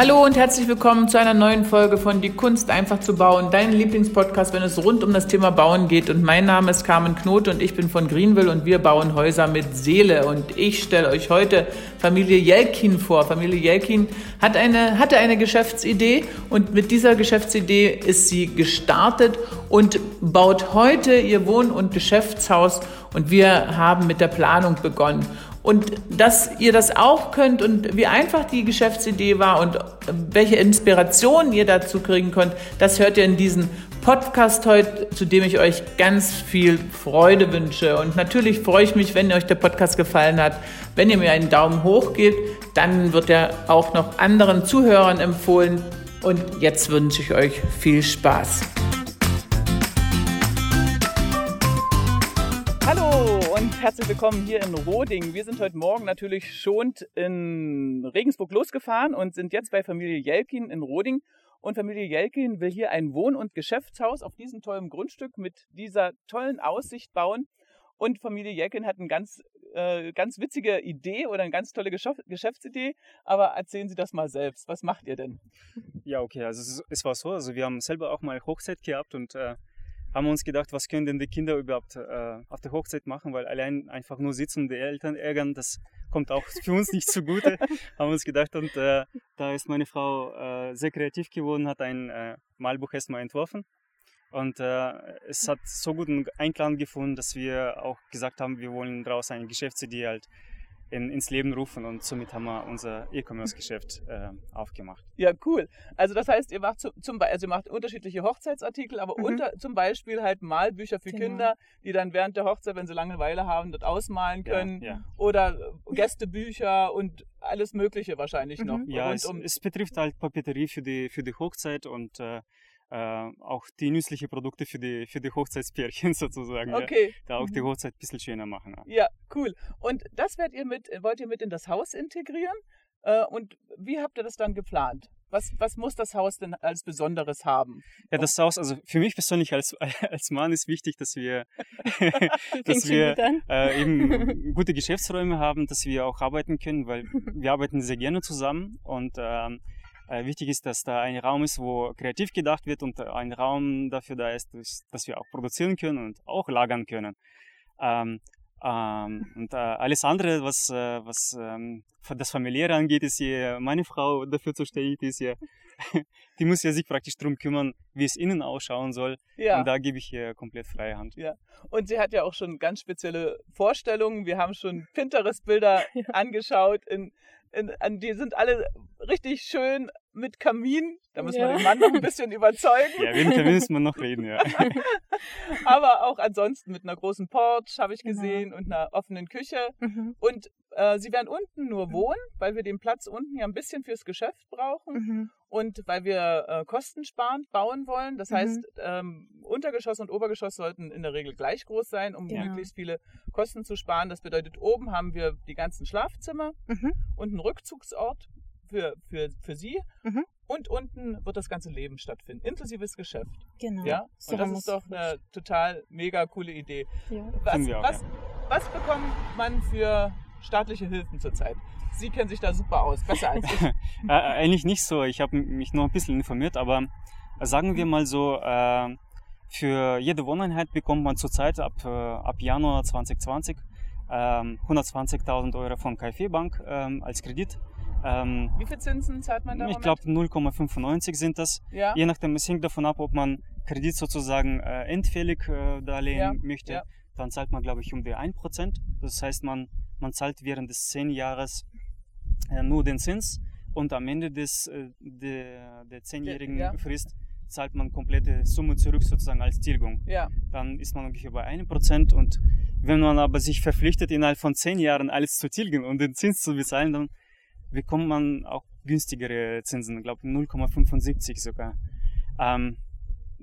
Hallo und herzlich willkommen zu einer neuen Folge von Die Kunst einfach zu bauen, dein Lieblingspodcast, wenn es rund um das Thema Bauen geht. Und mein Name ist Carmen Knote und ich bin von Greenville und wir bauen Häuser mit Seele. Und ich stelle euch heute Familie Jelkin vor. Familie Jelkin hat eine, hatte eine Geschäftsidee und mit dieser Geschäftsidee ist sie gestartet und baut heute ihr Wohn- und Geschäftshaus und wir haben mit der Planung begonnen. Und dass ihr das auch könnt und wie einfach die Geschäftsidee war und welche Inspiration ihr dazu kriegen könnt, das hört ihr in diesem Podcast heute, zu dem ich euch ganz viel Freude wünsche. Und natürlich freue ich mich, wenn euch der Podcast gefallen hat, wenn ihr mir einen Daumen hoch gebt, dann wird er auch noch anderen Zuhörern empfohlen. Und jetzt wünsche ich euch viel Spaß. Herzlich willkommen hier in Roding. Wir sind heute Morgen natürlich schon in Regensburg losgefahren und sind jetzt bei Familie Jelkin in Roding. Und Familie Jelkin will hier ein Wohn- und Geschäftshaus auf diesem tollen Grundstück mit dieser tollen Aussicht bauen. Und Familie Jelkin hat eine ganz, äh, ganz witzige Idee oder eine ganz tolle Geschäftsidee. Aber erzählen Sie das mal selbst. Was macht ihr denn? Ja, okay. Also es, es war so. Also wir haben selber auch mal Hochzeit gehabt und äh, haben wir uns gedacht, was können denn die Kinder überhaupt äh, auf der Hochzeit machen, weil allein einfach nur sitzen und die Eltern ärgern, das kommt auch für uns nicht zugute, haben wir uns gedacht. Und äh, da ist meine Frau äh, sehr kreativ geworden, hat ein äh, Malbuch erstmal entworfen. Und äh, es hat so guten Einklang gefunden, dass wir auch gesagt haben, wir wollen daraus eine Geschäftsidee halt in, ins Leben rufen und somit haben wir unser E-Commerce-Geschäft äh, aufgemacht. Ja, cool. Also das heißt, ihr macht zum, Beispiel, also ihr macht unterschiedliche Hochzeitsartikel, aber mhm. unter, zum Beispiel halt Malbücher für genau. Kinder, die dann während der Hochzeit, wenn sie Langeweile haben, dort ausmalen können. Ja, ja. Oder Gästebücher und alles Mögliche wahrscheinlich mhm. noch. Ja, es, um es, betrifft halt Papeterie für die, für die Hochzeit und äh, äh, auch die nützlichen Produkte für die, für die Hochzeitspärchen sozusagen. Okay. Ja, da auch die mhm. Hochzeit ein bisschen schöner machen. Ja, cool. Und das werdet ihr mit, wollt ihr mit in das Haus integrieren? Äh, und wie habt ihr das dann geplant? Was, was muss das Haus denn als Besonderes haben? Ja, das Haus, also für mich persönlich als, als Mann ist wichtig, dass wir, dass wir äh, eben gute Geschäftsräume haben, dass wir auch arbeiten können, weil wir arbeiten sehr gerne zusammen und ähm, äh, wichtig ist, dass da ein Raum ist, wo kreativ gedacht wird und ein Raum dafür da ist, dass wir auch produzieren können und auch lagern können. Ähm, ähm, und äh, alles andere, was, äh, was ähm, das Familiäre angeht, ist hier meine Frau dafür zuständig, ist hier, die muss ja sich praktisch darum kümmern, wie es innen ausschauen soll. Ja. Und da gebe ich ihr komplett freie Hand. Ja. Und sie hat ja auch schon ganz spezielle Vorstellungen. Wir haben schon Pinterest-Bilder ja. angeschaut in in, an, die sind alle richtig schön mit Kamin. Da muss ja. man den Mann noch ein bisschen überzeugen. Ja, mit Kamin müssen wir noch reden, ja. Aber auch ansonsten mit einer großen Porch habe ich genau. gesehen genau. und einer offenen Küche. Mhm. Und äh, sie werden unten nur wohnen, weil wir den Platz unten ja ein bisschen fürs Geschäft brauchen. Mhm und weil wir äh, kostensparend bauen wollen. Das mhm. heißt, ähm, Untergeschoss und Obergeschoss sollten in der Regel gleich groß sein, um ja. möglichst viele Kosten zu sparen. Das bedeutet, oben haben wir die ganzen Schlafzimmer mhm. und einen Rückzugsort für, für, für Sie. Mhm. Und unten wird das ganze Leben stattfinden, inklusive das Geschäft. Genau. Ja? Und das ist doch eine total mega coole Idee. Ja. Was, was, was bekommt man für staatliche Hilfen zurzeit? Sie kennen sich da super aus, besser als ich. äh, eigentlich nicht so. Ich habe mich nur ein bisschen informiert, aber sagen wir mal so, äh, für jede Wohneinheit bekommt man zurzeit ab, äh, ab Januar 2020 120.000 Euro von KfW Bank ähm, als Kredit. Ähm, Wie viel Zinsen zahlt man da? Ich glaube 0,95 sind das. Ja. Je nachdem, es hängt davon ab, ob man Kredit sozusagen äh, entfällig äh, darlehen ja. möchte. Ja. Dann zahlt man, glaube ich, um die 1%. Das heißt, man, man zahlt während des 10 Jahres äh, nur den Zins und am Ende des, äh, der, der zehnjährigen ja. Frist zahlt man komplette Summe zurück sozusagen als Tilgung. Ja. Dann ist man ungefähr bei einem Prozent und wenn man aber sich verpflichtet, innerhalb von zehn Jahren alles zu tilgen und den Zins zu bezahlen, dann bekommt man auch günstigere Zinsen, ich glaube 0,75 sogar. Ähm,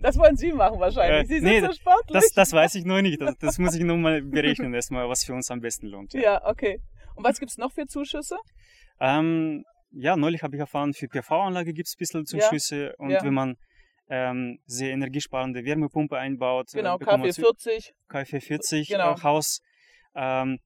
das wollen Sie machen wahrscheinlich. Äh, Sie sind nee, so sportlich. Das, das weiß ich noch nicht. Das, das muss ich nur mal berechnen, erstmal, was für uns am besten lohnt. Ja, ja okay. Und was gibt es noch für Zuschüsse? Ähm, ja, neulich habe ich erfahren, für PV-Anlage gibt es ein bisschen Zuschüsse ja. und ja. wenn man ähm, sehr energiesparende Wärmepumpe einbaut, äh, genau, KfW 40, KfW 40 genau. Haus, ähm,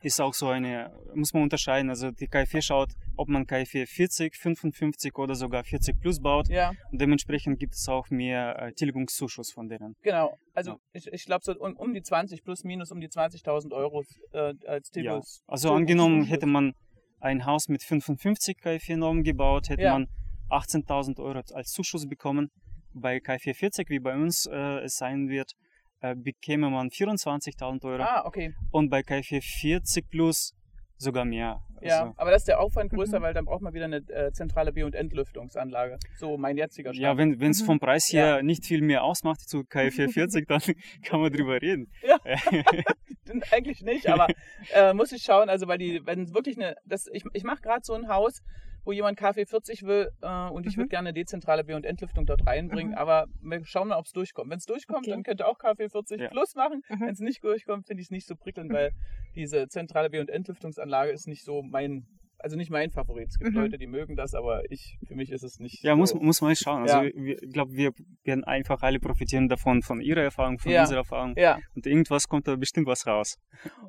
ist auch so eine, muss man unterscheiden. Also die KfW schaut, ob man KfW 40, 55 oder sogar 40 plus baut. Ja. Und dementsprechend gibt es auch mehr äh, Tilgungszuschuss von denen. Genau. Also ja. ich, ich glaube so um, um, die 20 plus minus um die 20.000 Euro äh, als Tilgungs. Ja. Also angenommen hätte man ein Haus mit 55 KfW-Normen gebaut, hätte ja. man 18.000 Euro als Zuschuss bekommen. Bei KfW 40, wie bei uns äh, es sein wird, äh, bekäme man 24.000 Euro. Ah, okay. Und bei KfW 40 Plus sogar mehr. Ja, also, aber das ist der Aufwand größer, mhm. weil dann braucht man wieder eine äh, zentrale B- und Entlüftungsanlage. So mein jetziger Stand. Ja, wenn es mhm. vom Preis her ja. nicht viel mehr ausmacht zu KfW 40, dann kann man drüber reden. Ja, eigentlich nicht, aber äh, muss ich schauen, also weil die, wenn wirklich eine, das, ich, ich mache gerade so ein Haus, wo jemand Kaffee 40 will äh, und ich mhm. würde gerne dezentrale B- und Entlüftung dort reinbringen, mhm. aber wir schauen mal, ob es durchkommt. Wenn es durchkommt, okay. dann könnt ihr auch Kaffee 40 ja. plus machen. Mhm. Wenn es nicht durchkommt, finde ich es nicht so prickelnd, weil diese zentrale B- und Entlüftungsanlage ist nicht so mein also nicht mein Favorit. Es gibt mhm. Leute, die mögen das, aber ich, für mich ist es nicht. Ja, so. muss, muss man schauen. Also ja. ich glaube, wir werden einfach alle profitieren davon, von ihrer Erfahrung, von ja. unserer Erfahrung. Ja. Und irgendwas kommt da bestimmt was raus.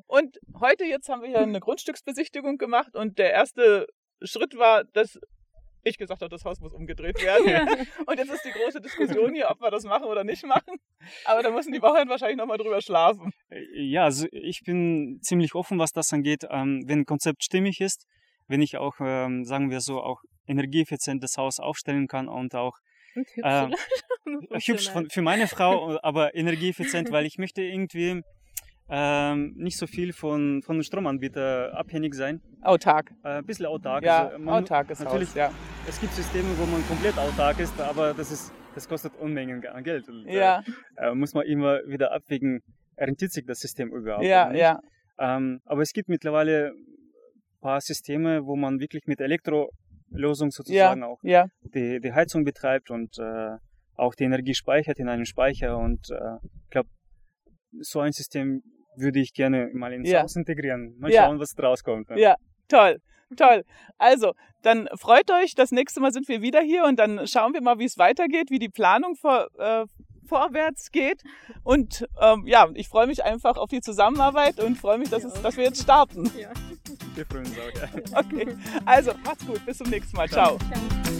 Und heute jetzt haben wir hier eine Grundstücksbesichtigung gemacht und der erste Schritt war, dass ich gesagt habe, das Haus muss umgedreht werden. Ja. Und jetzt ist die große Diskussion hier, ob wir das machen oder nicht machen. Aber da müssen die Bauern wahrscheinlich nochmal drüber schlafen. Äh, ja, also ich bin ziemlich offen, was das angeht. Ähm, wenn ein Konzept stimmig ist, wenn ich auch, ähm, sagen wir so, auch energieeffizient das Haus aufstellen kann und auch und hübsch, äh, hübsch für meine Frau, aber energieeffizient, weil ich möchte irgendwie ähm, nicht so viel von, von dem Stromanbieter abhängig sein. Autark. Äh, ein bisschen autark. Ja, also man, autark ist natürlich. Haus, ja. Es gibt Systeme, wo man komplett autark ist, aber das, ist, das kostet Unmengen an Geld. Und, äh, ja. Äh, muss man immer wieder abwägen, rentiert sich das System überhaupt ja, Ja. Ähm, aber es gibt mittlerweile ein paar Systeme, wo man wirklich mit Elektrolösung sozusagen ja, auch ja. Die, die Heizung betreibt und äh, auch die Energie speichert in einem Speicher. Und äh, ich glaube, so ein System würde ich gerne mal ins ja. Haus integrieren. Mal ja. schauen, was draus kommt. Ne? Ja, toll. Toll. Also, dann freut euch. Das nächste Mal sind wir wieder hier und dann schauen wir mal, wie es weitergeht, wie die Planung vor, äh, vorwärts geht. Und ähm, ja, ich freue mich einfach auf die Zusammenarbeit und freue mich, dass, es, dass wir jetzt starten. Ja. Wir freuen uns auch. Ja. Okay. Also, macht's gut. Bis zum nächsten Mal. Ciao. Ciao.